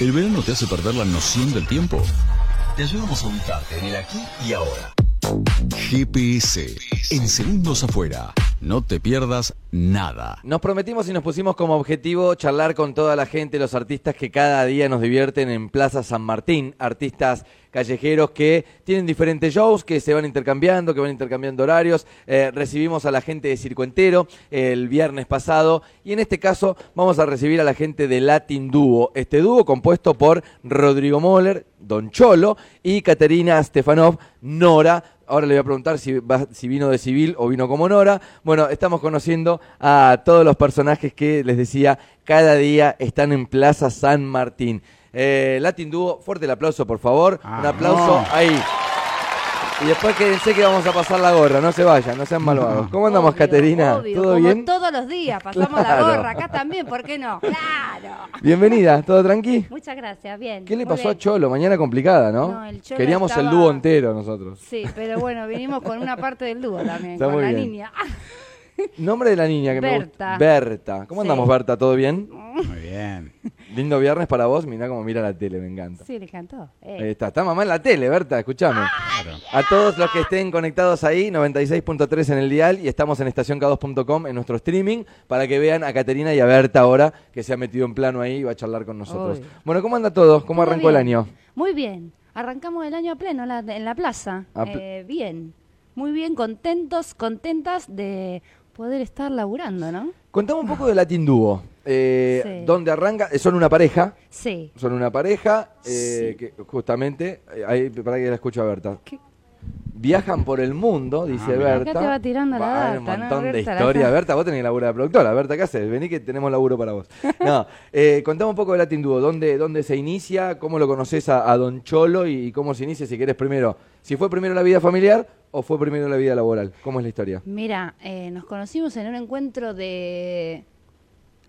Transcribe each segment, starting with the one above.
¿El verano te hace perder la noción del tiempo? Te ayudamos a ubicarte en el aquí y ahora. GPS. En segundos afuera. No te pierdas nada. Nos prometimos y nos pusimos como objetivo charlar con toda la gente, los artistas que cada día nos divierten en Plaza San Martín, artistas callejeros que tienen diferentes shows, que se van intercambiando, que van intercambiando horarios. Eh, recibimos a la gente de Circo Entero el viernes pasado y en este caso vamos a recibir a la gente de Latin Dúo. Este dúo compuesto por Rodrigo Moller, Don Cholo y Caterina Stefanov, Nora. Ahora le voy a preguntar si, si vino de civil o vino como Nora. Bueno, estamos conociendo a todos los personajes que les decía cada día están en Plaza San Martín. Eh, Latin Dúo, fuerte el aplauso, por favor. Un aplauso ahí. Y después quédense que vamos a pasar la gorra, no se vayan, no sean malvados. ¿Cómo andamos, Obvio, Caterina? obvio, ¿Todo como bien? todos los días, pasamos Claro. la gorra acá también, ¿por qué no? Claro. Bienvenida, ¿todo tranqui? Muchas gracias, bien. ¿Qué le pasó a. Cholo? Mañana complicada, ¿no? No, el Cholo Queríamos el dúo entero nosotros. Sí, pero bueno, vinimos con una parte del dúo también, Está con muy la bien. niña. Nombre de la niña que me Berta. gusta. Berta. ¿Cómo Sí. andamos, Berta? ¿Todo bien? Muy bien. Lindo viernes para vos. Mirá cómo mira la tele, me encanta. Sí, le encantó. Eh. Ahí está. Está mamá en la tele, Berta, escúchame. A todos los que estén conectados ahí, 96.3 en el dial y estamos en estacionk2.com en nuestro streaming para que vean a Caterina y a Berta ahora que se ha metido en plano ahí y va a charlar con nosotros. Bueno, ¿cómo anda todo? ¿Cómo arrancó el año? Muy bien. Arrancamos el año a pleno la- en la plaza. Pl- Eh, bien. Muy bien, contentos, contentas de poder estar laburando, ¿no? Contame un poco de Latin Dúo. Eh, Sí. ¿Dónde arranca? Eh, Son una pareja. Sí. Son una pareja eh, que justamente, eh, ahí para que la escucho a Berta. ¿Qué? Viajan por el mundo, dice Ah. Berta. Acá te va tirando la hay un data, ¿no? montón de sabe. Berta, vos tenés laburo de productora. Berta, ¿qué haces? Vení que tenemos laburo para vos. No, eh, contame un poco de Latin Duo. ¿Dónde, ¿Dónde se inicia? ¿Cómo lo conoces a, a Don Cholo? Y, cómo se inicia, si querés primero. Si fue primero la vida familiar o fue primero la vida laboral. ¿Cómo es la historia? Mira, eh, nos conocimos en un encuentro de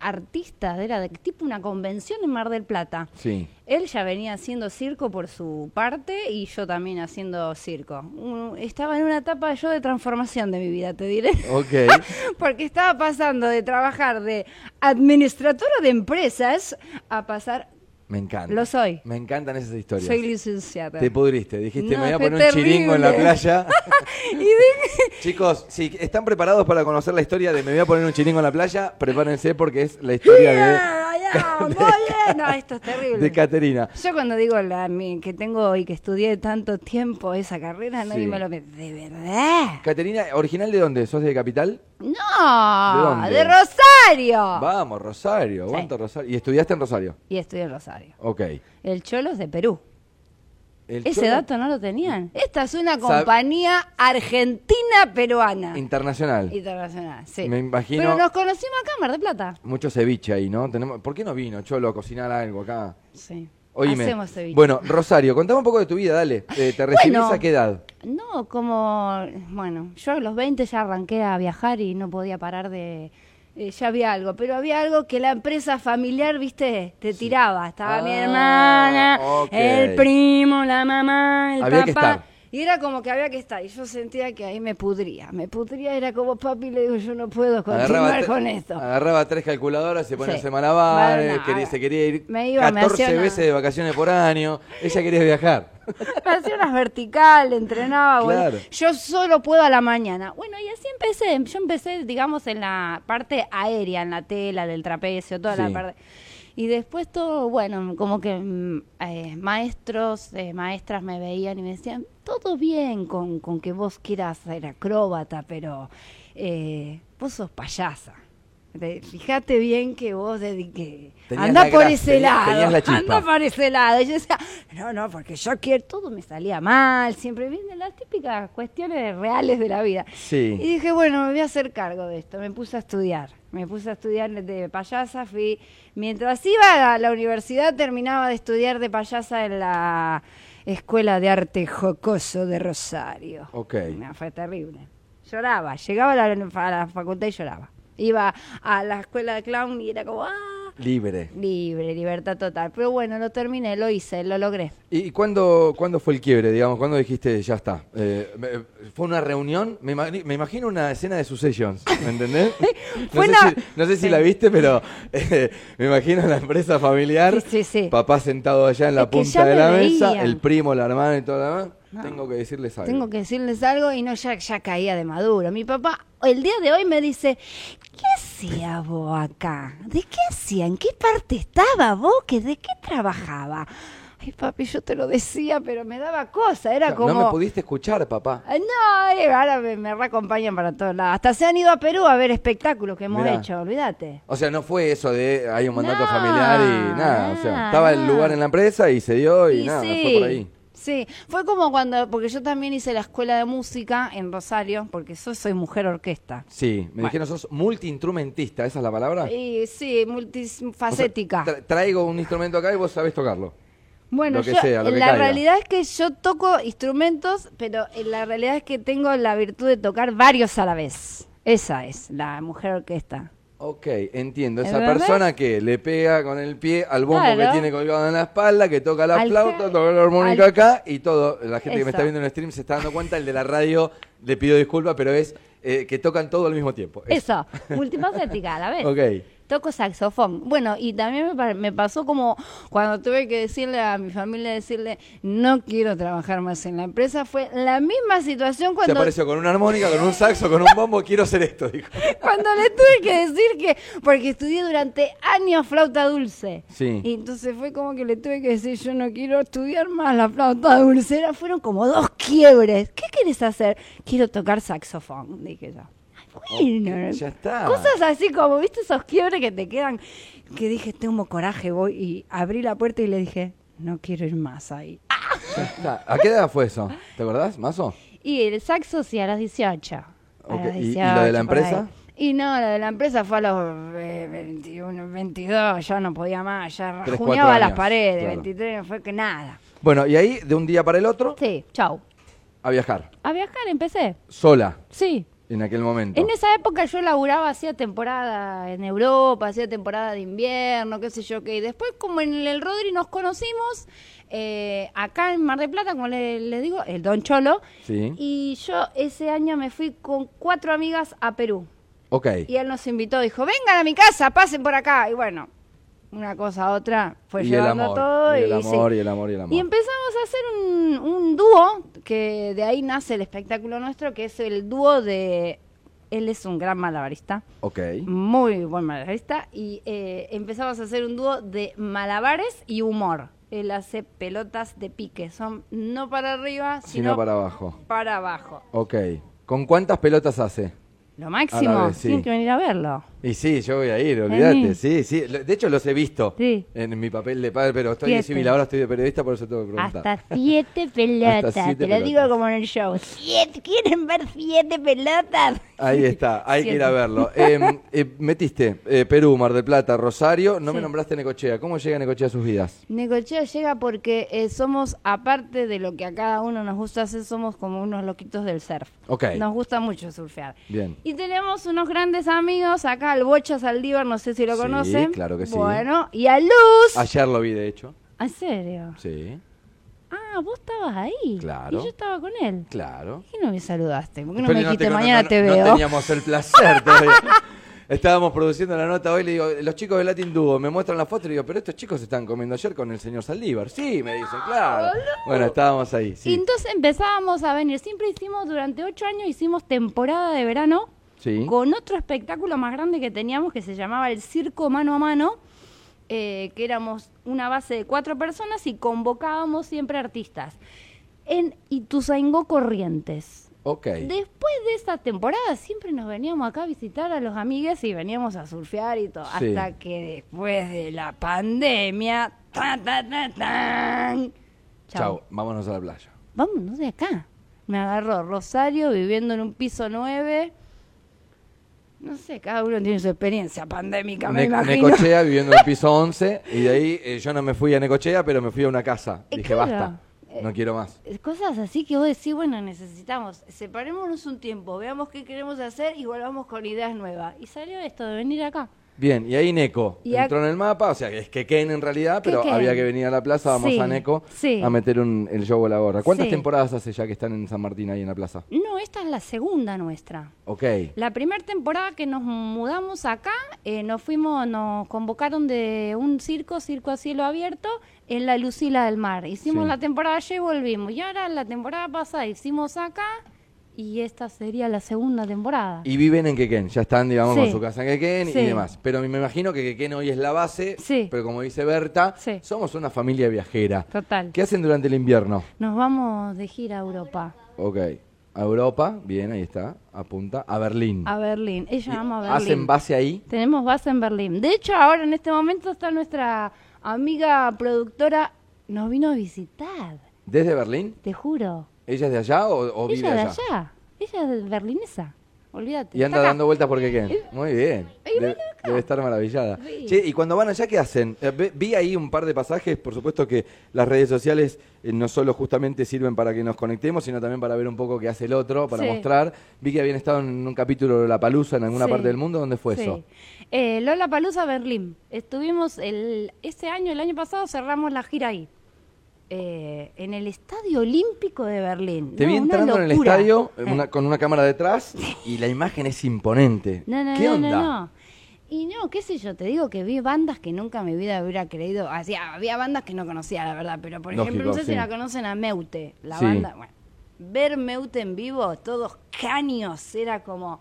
artistas, era de tipo una convención en Mar del Plata. Sí. Él ya venía haciendo circo por su parte y yo también haciendo circo. Un- estaba en una etapa yo de transformación de mi vida, te diré. Ok. Porque estaba pasando de trabajar de administradora de empresas a pasar... Me encanta. Lo soy. Me encantan esas historias. Soy licenciada. Te pudriste. Dijiste, No, me voy a poner un chiringo en la playa. Y dije, Chicos, si están preparados para conocer la historia de me voy a poner un chiringo en la playa, prepárense porque es la historia "Ah, ya, muy bien". No, esto es de, terrible. de Caterina. Yo cuando digo la, mi- que tengo y que estudié tanto tiempo esa carrera, nadie Sí. me lo ve. ¿De verdad? Caterina, ¿original de dónde? ¿Sos de Capital? No, dónde? de Rosario. Vamos, Rosario, Sí. Rosario. ¿Y estudiaste en Rosario? Y estudié en Rosario. Ok. El Cholo es de Perú. El Ese Cholo- dato no lo tenían. Esta es una Sab- compañía argentina-peruana. Internacional. Internacional, sí. Me imagino- Pero nos conocimos acá en Mar del Plata. Mucho ceviche ahí, ¿no? Tenemos... ¿Por qué no vino Cholo a cocinar algo acá? Sí. Oíme. Hacemos ceviche. Bueno, Rosario, contame un poco de tu vida, dale. Eh, ¿Te recibís Bueno. a qué edad? No, como, bueno, yo a los 20 ya arranqué a viajar y no podía parar de... eh, ya había algo, pero había algo que la empresa familiar, viste, te tiraba. Estaba mi Ah, hermana, el primo, la mamá, el Había que papá. estar. Y era como que había que estar. Y yo sentía que ahí me pudría. Me pudría, era como papi, le digo, yo no puedo continuar con esto. agarraba tres calculadoras, se ponía Sí. a Bueno, quería- se quería ir me iba, me 14 hacía una- veces de vacaciones por año. Ella quería viajar. Hacía unas verticales, entrenaba. bueno, Claro. yo solo puedo a la mañana. Bueno, y así empecé. Yo empecé, digamos, en la parte aérea, en la tela, del trapecio, toda la parte. Y después todo, bueno, como que mm, eh, maestros, eh, maestras me veían y me decían, todo bien con, con que vos quieras ser acróbata, pero eh, vos sos payasa. Fíjate bien que vos. Tenías Anda la por gracia, ese lado. la. Anda por ese lado. Y yo decía, no, no, porque yo quiero, todo me salía mal, siempre vienen las típicas cuestiones reales de la vida. Sí. Y dije, bueno, me voy a hacer cargo de esto. Me puse a estudiar. Me puse a estudiar de payasa. Fui, mientras iba a la universidad, terminaba de estudiar de payasa en la Escuela de Arte Jocoso de Rosario. Ok. No, fue terrible. Lloraba. Llegaba a la, a la facultad y lloraba. Iba a la escuela de clown y era como, ah, Libre. Libre, libertad total. Pero bueno, lo terminé, lo hice, lo logré. ¿Y cuándo, cuándo fue el quiebre, digamos? ¿Cuándo dijiste, ya está? Eh, ¿Fue una reunión? Me, imagino una escena de Successions, ¿me entendés? no, sé si, la viste, pero eh, me imagino la empresa familiar, papá sentado allá en la punta de la mesa, el primo, la hermana y todo lo demás. Tengo que decirles algo. Tengo que decirles algo y no, ya, ya caía de maduro. Mi papá el día de hoy me dice, ¿qué hacía vos acá? ¿De qué hacía? ¿En qué parte estaba vos? ¿Que ¿De qué trabajaba? Ay, papi, yo te lo decía, pero me daba cosa, era como... No me pudiste escuchar, papá. No, ahora me, me reacompañan para todos lados. Hasta se han ido a Perú a ver espectáculos que hemos hecho, olvídate. O sea, no fue eso de hay un mandato familiar y nada, o sea, estaba el lugar en la empresa y se dio y, nada, fue por ahí. Sí, fue como cuando, porque yo también hice la escuela de música en Rosario, porque yo soy mujer orquesta. Sí, me dijeron sos multiinstrumentista, ¿esa es la palabra? Sí, sí, multifacética. traigo un instrumento acá y vos sabés tocarlo. Bueno, yo, la realidad es que yo toco instrumentos, pero la realidad es que tengo la virtud de tocar varios a la vez. Esa es la mujer orquesta. Ok, entiendo. Esa persona que le pega con el pie al bombo que tiene colgado en la espalda, que toca la flauta, toca la armónica acá y todo. La gente que me está viendo en el stream se está dando cuenta. El de la radio le pido disculpas, pero es eh, que tocan todo al mismo tiempo. Eso, multifacética a la vez. Ok toco saxofón. Bueno, y también me, pasó como cuando tuve que decirle a mi familia, decirle, no quiero trabajar más en la empresa, fue la misma situación cuando... Se apareció con una armónica, con un saxo, con un bombo, quiero hacer esto, dijo. cuando le tuve que decir que, porque estudié durante años flauta dulce. Sí. Y entonces fue como que le tuve que decir, yo no quiero estudiar más la flauta dulce. fueron como dos quiebres. ¿Qué quieres hacer? Quiero tocar saxofón, dije yo. Bueno, ya está. Cosas así como, ¿viste esos quiebres que te quedan? Que dije, tengo coraje, voy. Y abrí la puerta y le dije, no quiero ir más ahí. ¿A qué edad fue eso? ¿Te acordás, Mazo? Y el saxo sí, a las 18. ¿Y, lo de la empresa? Y no, lo de la empresa fue a los 21, eh, 22, ya no podía más, ya rajuneaba las paredes, 23, fue que nada. Bueno, y ahí, de un día para el otro. Sí, chau. A viajar. A viajar empecé. ¿Sola? Sí. En aquel momento. En esa época yo laburaba, hacía temporada en Europa, hacía temporada de invierno, qué sé yo qué. Y después, como en el Rodri nos conocimos, eh, acá en Mar de Plata, como le, digo, el Don Cholo. Sí. Y yo ese año me fui con cuatro amigas a Perú. Ok. Y él nos invitó, dijo, vengan a mi casa, pasen por acá. Y bueno, una cosa a otra, fue llevando todo. Y el amor, y, el amor, y el amor. Y empezamos a hacer un, un dúo, que de ahí nace el espectáculo nuestro, que es el dúo de... Él es un gran malabarista. Ok. Muy buen malabarista. Y eh, empezamos a hacer un dúo de malabares y humor. Él hace pelotas de pique. Son no para arriba, sino, sino para abajo. Para abajo. Ok. ¿Con cuántas pelotas hace? Lo máximo, sí. que venir a verlo. Y sí, yo voy a ir, olvídate. Sí, sí. De hecho, los he visto en mi papel de padre, pero estoy de civil, ahora estoy de periodista, por eso tengo que preguntar. Hasta siete pelotas. Te lo digo como en el show. ¿Siete? ¿Quieren ver siete pelotas? Ahí está, hay que ir a verlo. Em, eh, metiste eh, Perú, Mar del Plata, Rosario. No me nombraste Necochea. ¿Cómo llega Necochea a sus vidas? Necochea llega porque eh, somos, aparte de lo que a cada uno nos gusta hacer, somos como unos loquitos del surf. Ok. Nos gusta mucho surfear. Bien. Y tenemos unos grandes amigos acá, al Bocha Saldívar, no sé si lo conocen. Sí, claro que sí. Bueno, y a Luz. Ayer lo vi, de hecho. ¿En serio? Sí. Ah, vos estabas ahí. Claro. Y yo estaba con él. Claro. ¿Por qué no me saludaste? ¿Por qué no me dijiste mañana te veo? No teníamos el placer todavía. Estábamos produciendo la nota hoy, le digo, los chicos de Latin Duo me muestran la foto y le digo, pero estos chicos se están comiendo ayer con el señor Saldívar. Sí, me dicen, claro. Bueno, estábamos ahí. Sí. Y entonces empezábamos a venir. Siempre hicimos, durante ocho años, hicimos temporada de verano con otro espectáculo más grande que teníamos que se llamaba el Circo Mano a Mano, eh, que éramos una base de cuatro personas y convocábamos siempre artistas. En Ituzaingó Corrientes. Ok. Después de esta temporada siempre nos veníamos acá a visitar a los amigues y veníamos a surfear y todo. Hasta que después de la pandemia... Chao, vámonos a la playa. Vámonos de acá. Me agarró Rosario viviendo en un piso nueve no sé, cada uno tiene su experiencia pandémica, me imagino. Necochea viviendo en el piso 11 y de ahí eh, yo no me fui a Necochea, pero me fui a una casa. Dije, basta, no quiero más. Eh, cosas así que vos decís, bueno, necesitamos, separémonos un tiempo, veamos qué queremos hacer y volvamos con ideas nuevas. Y salió esto de venir acá. Bien, y ahí Neko entró en el mapa, o sea, es que Ken en realidad, pero había que venir a la plaza, vamos a Neko a meter el show a la gorra. ¿Cuántas temporadas hace ya que están en San Martín ahí en la plaza? No, esta es la segunda nuestra. Ok. La primera temporada que nos mudamos acá, eh, nos fuimos, nos convocaron de un circo, circo a cielo abierto, en la Lucila del Mar. Hicimos la temporada allá y volvimos. Y ahora la temporada pasada hicimos acá y esta sería la segunda temporada. Y viven en Quequén, ya están, digamos, con su casa en Quequén y demás. Pero me imagino que Quequén hoy es la base, pero como dice Berta, somos una familia viajera. Total. ¿Qué hacen durante el invierno? Nos vamos de gira a Europa. Ok. A Europa, bien, ahí está, apunta. A Berlín. A Berlín, ella llama a Berlín. ¿Hacen base ahí? Tenemos base en Berlín. De hecho, ahora en este momento está nuestra amiga productora, nos vino a visitar. ¿Desde Berlín? Te juro. ¿Ella es de allá o, vive allá? Ella de allá. Ella es berlinesa. Olvídate. Y anda dando vueltas porque qué. Muy bien. Debe, estar maravillada. Che, y cuando van allá, ¿qué hacen? Eh, vi ahí un par de pasajes. Por supuesto que las redes sociales eh, no solo justamente sirven para que nos conectemos, sino también para ver un poco qué hace el otro, para mostrar. Vi que habían estado en un capítulo de La Palusa en alguna parte del mundo. ¿Dónde fue eso? Eh, Lola Palusa, Berlín. Estuvimos el, este año, el año pasado, cerramos la gira ahí. Eh, en el Estadio Olímpico de Berlín. Te vi entrando en el estadio eh. con una cámara detrás y la imagen es imponente. ¿Qué onda? Y no, qué sé yo, te digo que vi bandas que nunca en mi vida hubiera creído. había bandas que no conocía, la verdad, pero por ejemplo, no sé si la conocen a Meute, la banda. Bueno, ver Meute en vivo, todos caños, era como.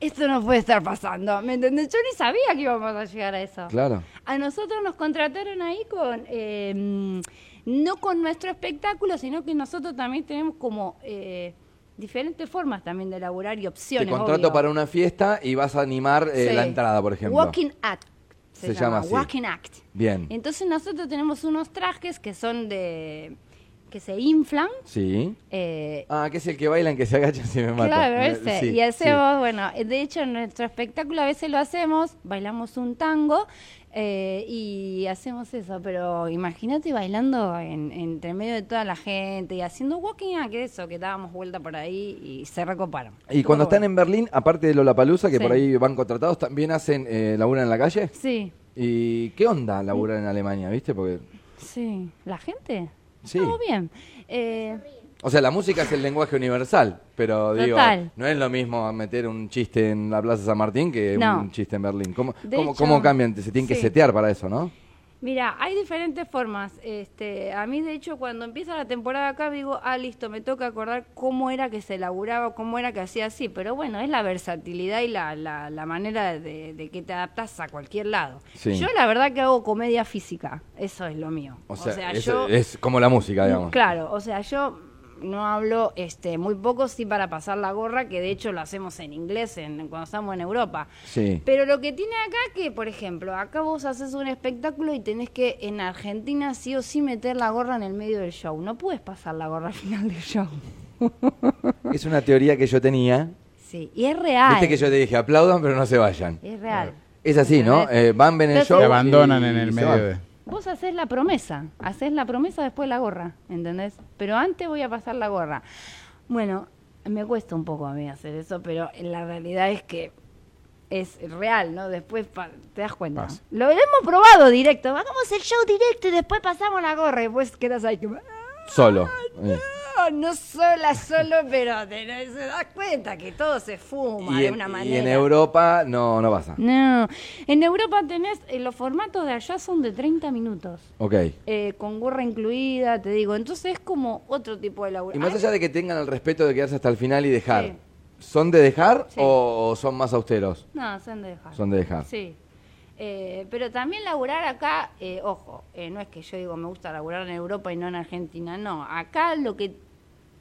Esto no puede estar pasando, ¿me entendés? Yo ni sabía que íbamos a llegar a eso. Claro. A nosotros nos contrataron ahí con. Eh, no con nuestro espectáculo, sino que nosotros también tenemos como eh, diferentes formas también de elaborar y opciones. Te contrato para una fiesta y vas a animar eh, la entrada, por ejemplo. Walking Act. Se, llama, Walking Act. Bien. Entonces nosotros tenemos unos trajes que son de que se inflan. Sí. Eh, ah, que es el que bailan, que se agachan si me matan. Claro, ese. y hacemos, bueno, de hecho en nuestro espectáculo a veces lo hacemos, bailamos un tango eh, y hacemos eso, pero imagínate bailando en, entre medio de toda la gente y haciendo walking a que eso, que dábamos vuelta por ahí y se recoparon. Y cuando están en Berlín, aparte de Lollapalooza, que por ahí van contratados, ¿también hacen eh, labura en la calle? Sí. ¿Y qué onda laburar en Alemania, viste? Porque... Sí, ¿la gente? Sí. Todo bien. Eh, o sea, la música es el lenguaje universal, pero digo, no es lo mismo meter un chiste en la Plaza San Martín que un chiste en Berlín. ¿Cómo, cómo, cambian? Se tienen que setear para eso, ¿no? Mira, hay diferentes formas. Este, a mí, de hecho, cuando empieza la temporada acá, digo, ah, listo, me toca acordar cómo era que se elaboraba, cómo era que hacía así. Pero bueno, es la versatilidad y la, la, manera de, que te adaptas a cualquier lado. Yo, la verdad, que hago comedia física. Eso es lo mío. O sea, es como la música, digamos. Claro, o sea, yo no hablo este muy poco sí para pasar la gorra que de hecho lo hacemos en inglés en, cuando estamos en Europa. Sí. pero lo que tiene acá que por ejemplo acá vos haces un espectáculo y tenés que en Argentina sí o sí meter la gorra en el medio del show. No puedes pasar la gorra al final del show. Es una teoría que yo tenía. Sí y es real. Viste que yo te dije aplaudan pero no se vayan. Es real. Es así no eh, van ven el show y abandonan en el medio de Vos haces la promesa, haces la promesa después la gorra, ¿entendés? Pero antes voy a pasar la gorra. Bueno, me cuesta un poco a mí hacer eso, pero la realidad es que es real, ¿no? Después te das cuenta. Lo hemos probado directo, hagamos el show directo y después pasamos la gorra y después quedas ahí. Solo. Eh no sola, solo, pero te, se das cuenta que todo se fuma de una manera. Y en Europa no, no pasa. No, en Europa tenés, eh, los formatos de allá son de 30 minutos. Ok. Eh, con gorra incluida, te digo. Entonces es como otro tipo de laburo. Y más allá de que tengan el respeto de quedarse hasta el final y dejar, ¿son de dejar o son más austeros? No, son de dejar. Son de dejar. Sí. Eh, pero también laburar acá, ojo, no es que yo digo me gusta laburar en Europa y no en Argentina, no. Acá lo que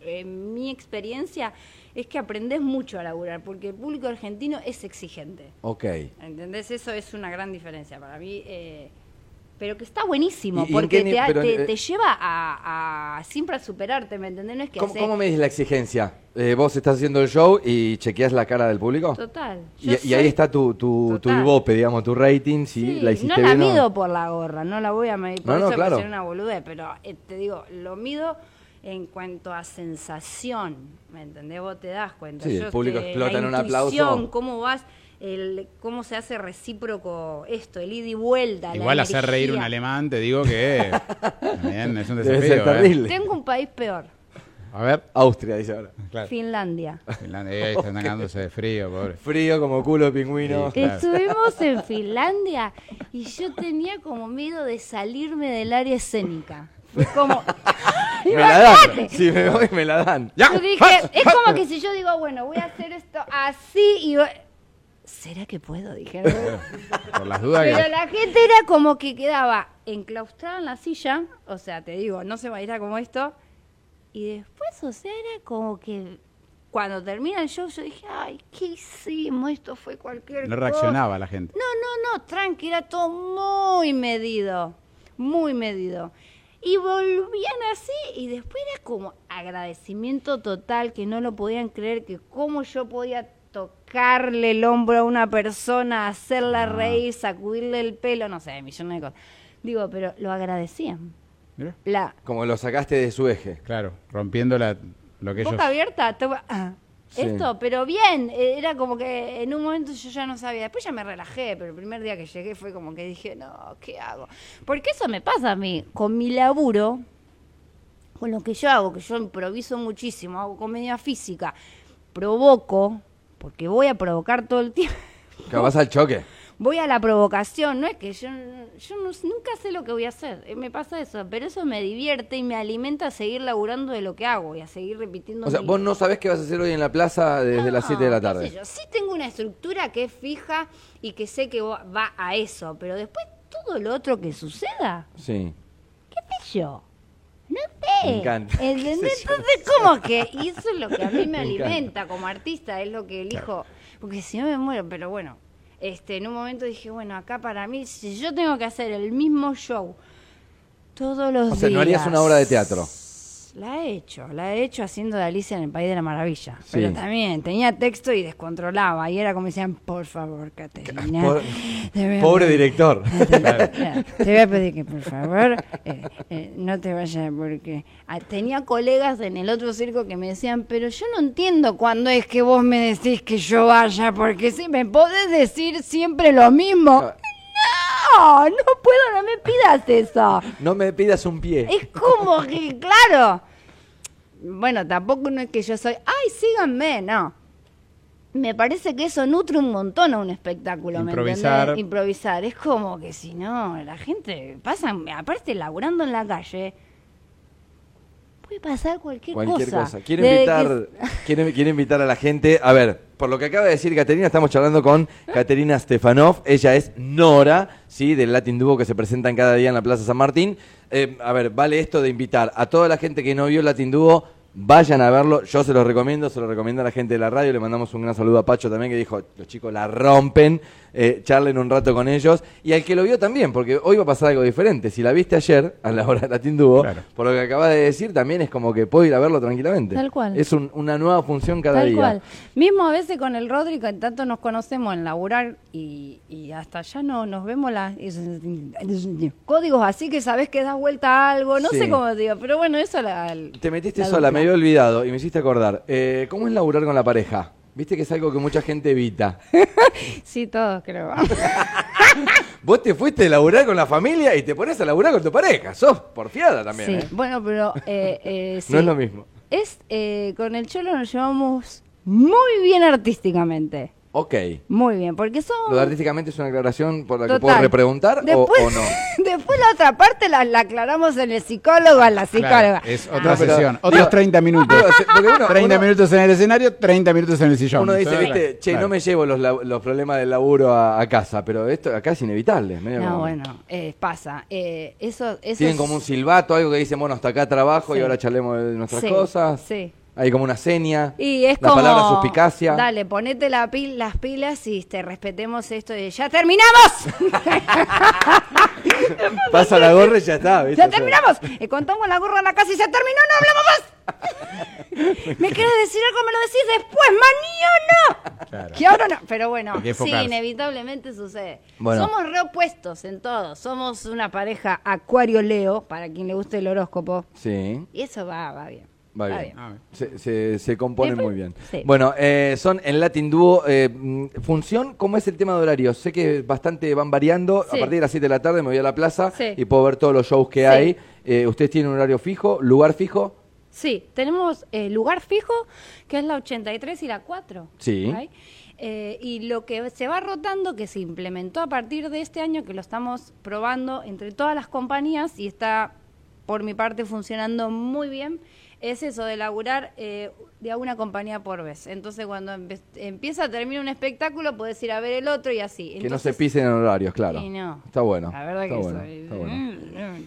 en mi experiencia es que aprendes mucho a laburar, porque el público argentino es exigente. Ok. ¿Entendés? Eso es una gran diferencia para mí. Eh, pero que está buenísimo, porque te, eh, te, lleva a, siempre a superarte, ¿me entendés? No es que ¿Cómo, ¿Cómo medís la exigencia? Eh, vos estás haciendo el show y chequeas la cara del público. Total. Y, ahí está tu, tu, tu ibope, digamos, tu rating, si la hiciste No la mido por la gorra, no la voy a medir por eso, claro. una boludez, pero te digo, lo mido en cuanto a sensación, ¿me entendés? Vos te das cuenta. Sí, el público explota en un aplauso. cómo vas el cómo se hace recíproco esto, el ida y vuelta. Igual la hacer reír un alemán, te digo que también es un Debe desafío. ¿eh? Tengo un país peor, A ver, Austria, dice ahora. claro. Finlandia. Finlandia, ahí están cagándose de frío, pobre. Frío como culo de pingüino. Sí. Claro. Estuvimos en Finlandia y yo tenía como miedo de salirme del área escénica. Fue como... Me la dan. Si me voy, me la dan. ¡Ya! Yo dije, es como que si yo digo, bueno, voy a hacer esto así y... voy- ¿Será que puedo? Dije. ¿no? Por las dudas Pero que... la gente era como que quedaba enclaustrada en la silla, o sea, te digo, no se va a ir a como esto. Y después, o sea, era como que cuando termina el show yo dije, ay, ¿qué hicimos? Esto fue cualquier No cosa". reaccionaba la gente. No, no, no, tranqui, era todo muy medido, muy medido. Y volvían así y después era como agradecimiento total, que no lo podían creer, que cómo yo podía tocarle el hombro a una persona, hacerla Ah. reír, sacudirle el pelo, no sé, millones de cosas. Digo, pero lo agradecían. Mira, La Como lo sacaste de su eje. claro, rompiendo la, lo que ellos... boca abierta, toma- ah, Sí. esto, pero bien, eh, era como que en un momento yo ya no sabía, después ya me relajé, pero el primer día que llegué fue como que dije, no, ¿qué hago? Porque eso me pasa a mí, con mi laburo, con lo que yo hago, que yo improviso muchísimo, hago comedia física, provoco, porque voy a provocar todo el tiempo. Que vas al choque. Voy a la provocación, no es que yo, yo no- nunca sé lo que voy a hacer, eh, me pasa eso, pero eso me divierte y me alimenta a seguir laburando de lo que hago y a seguir repitiendo. O sea, mi- vos no sabés qué vas a hacer hoy en la plaza desde las 7 de la tarde. yo. Sí tengo una estructura que es fija y que sé que va a eso, pero después todo lo otro que suceda, Sí. ¿qué sé yo? No sé. Me encanta. ¿Entendés? Entonces, como que, y eso es lo que a mí me, Me encanta. alimenta como artista, es lo que elijo, porque si no me muero, pero bueno, este, en un momento dije, bueno, acá para mí, si yo tengo que hacer el mismo show todos los días. O sea, no harías una obra de teatro. La he hecho, la he hecho haciendo de Alicia en el País de la Maravilla. Sí. Pero también tenía texto y descontrolaba. Y era como decían, por favor, Caterina. Por- Pobre pedir- director. Claro, Te voy a pedir que por favor eh, eh, no te vayas porque ah, tenía colegas en el otro circo que me decían, pero yo no entiendo cuándo es que vos me decís que yo vaya, porque si me podés decir siempre lo mismo. No, no puedo, no me pidas eso. No me pidas un pie. Es como que, claro. Bueno, tampoco no es que yo soy, ay, síganme, no. Me parece que eso nutre un montón a un espectáculo, ¿me Improvisar. entendés? Improvisar. Es como que si no, la gente pasa, aparte laburando en la calle, puede pasar cualquier, Cualquier cosa. cosa. Quiero invitar, que- quiero, quiero invitar a la gente. A ver, por lo que acaba de decir Caterina, estamos charlando con Caterina Stefanov. Ella es Nora, ¿sí? Del Latin Duo que se presentan cada día en la Plaza San Martín. Eh, a ver, vale esto de invitar a toda la gente que no vio Latin Duo. Vayan a verlo, yo se lo recomiendo, se lo recomiendo a la gente de la radio, le mandamos un gran saludo a Pacho también que dijo, los chicos la rompen, eh, charlen un rato con ellos, y al que lo vio también, porque hoy va a pasar algo diferente, si la viste ayer, a la hora de Latin Duo, Claro. por lo que acabas de decir, también es como que puedo ir a verlo tranquilamente. Tal cual. Es un- una nueva función cada Tal día. cual. Mismo a veces con el Rodri, que tanto nos conocemos en laburar y, y hasta ya no nos vemos las códigos así que sabes que das vuelta a algo, no Sí. sé cómo te digo, pero bueno, eso la, Te metiste la sola, me había olvidado y me hiciste acordar. Eh, ¿Cómo es laburar con la pareja? Viste que es algo que mucha gente evita. Sí, todos creo. Vos te fuiste a laburar con la familia y te pones a laburar con tu pareja. Sos porfiada también. sí, ¿eh? bueno, pero eh, eh, sí. No es lo mismo. Es, eh, con el Cholo nos llevamos muy bien artísticamente. Ok. Muy bien, porque somos... ¿Lo de artísticamente es una aclaración por la que Total. puedo repreguntar o- después, o, no? después la otra parte la, la aclaramos en el psicólogo, a la psicóloga. Claro, es Ah. otra pero- sesión, digo- otros 30 minutos. Porque uno- 30 uno- minutos en el escenario, 30 minutos en el sillón. Uno dice, Claro, viste, che, claro. no me llevo los, la- los problemas del laburo a, a casa, pero esto acá es inevitable. medio No, como- bueno, eh, pasa. Eh, eso, eso Tienen es- como un silbato, algo que dicen, bueno, hasta acá trabajo y Sí. ahora charlemos de nuestras Sí, cosas. sí. Hay como una seña. Y es la como... palabra suspicacia. Dale, ponete la pil- las pilas y te respetemos esto de ¡Ya terminamos! Pasa la gorra y ya está, ¿viste? ¡Ya terminamos! Eh, contamos la gorra a la casa y se terminó, no hablamos más. ¿Me quieres decir algo? Me lo decís después, mañana. Claro. Que ahora no. Pero bueno, sí, inevitablemente sucede. Bueno. Somos reopuestos en todo. Somos una pareja Acuario-Leo, para quien le guste el horóscopo. Sí. Y eso va, va bien. Va bien. Ah. Se, se, se componen muy bien. sí. Bueno, eh, son en Latin Duo. eh, función, ¿cómo es el tema de horarios? Sé que bastante van variando. Sí. A partir de las 7 de la tarde me voy a la plaza Sí. y puedo ver todos los shows que Sí. hay. Eh, ¿Ustedes tienen un horario fijo? ¿Lugar fijo? Sí, tenemos eh, lugar fijo, que es la 83 y la 4. Sí. Eh, y lo que se va rotando, que se implementó a partir de este año, que lo estamos probando entre todas las compañías y está, por mi parte, funcionando muy bien, es eso de laburar eh, de a una compañía por vez. Entonces, cuando empieza, termina un espectáculo, puedes ir a ver el otro y así. que no se pisen en horarios, claro. Sí, no. Está bueno. La verdad está que bueno, soy- está bueno.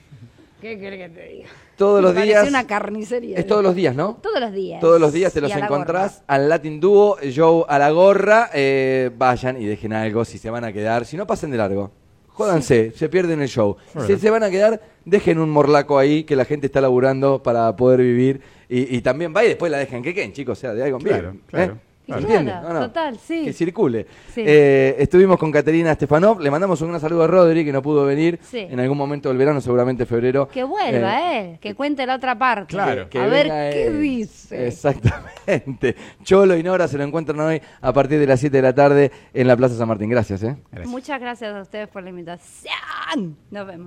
¿Qué querés que te diga? Todos los días. una carnicería. Es todos los días, ¿no? Todos los días. Todos los días te los Y encontrás al Latin Duo, Joe a la gorra. eh, vayan y dejen algo si se van a quedar. Si no, pasen de largo. Jódanse, se pierden el show. Si se van a quedar, dejen un morlaco ahí que la gente está laburando para poder vivir. Y, y también va y después la dejen que queden, chicos. O sea, de algo Claro, bien. claro, ¿eh? Claro. ¿Se entiende? Claro, total, sí. Que circule. Sí. Eh, estuvimos con Caterina Stefanov. Le mandamos un gran saludo a Rodri, que no pudo venir. Sí. En algún momento del verano, seguramente febrero. Que vuelva Eh, él, que cuente la otra parte. Claro. que a ver qué él. dice. Exactamente. Cholo y Nora se lo encuentran hoy a partir de las 7 de la tarde en la Plaza San Martín. Gracias, ¿eh? Gracias. Muchas gracias a ustedes por la invitación. Nos vemos.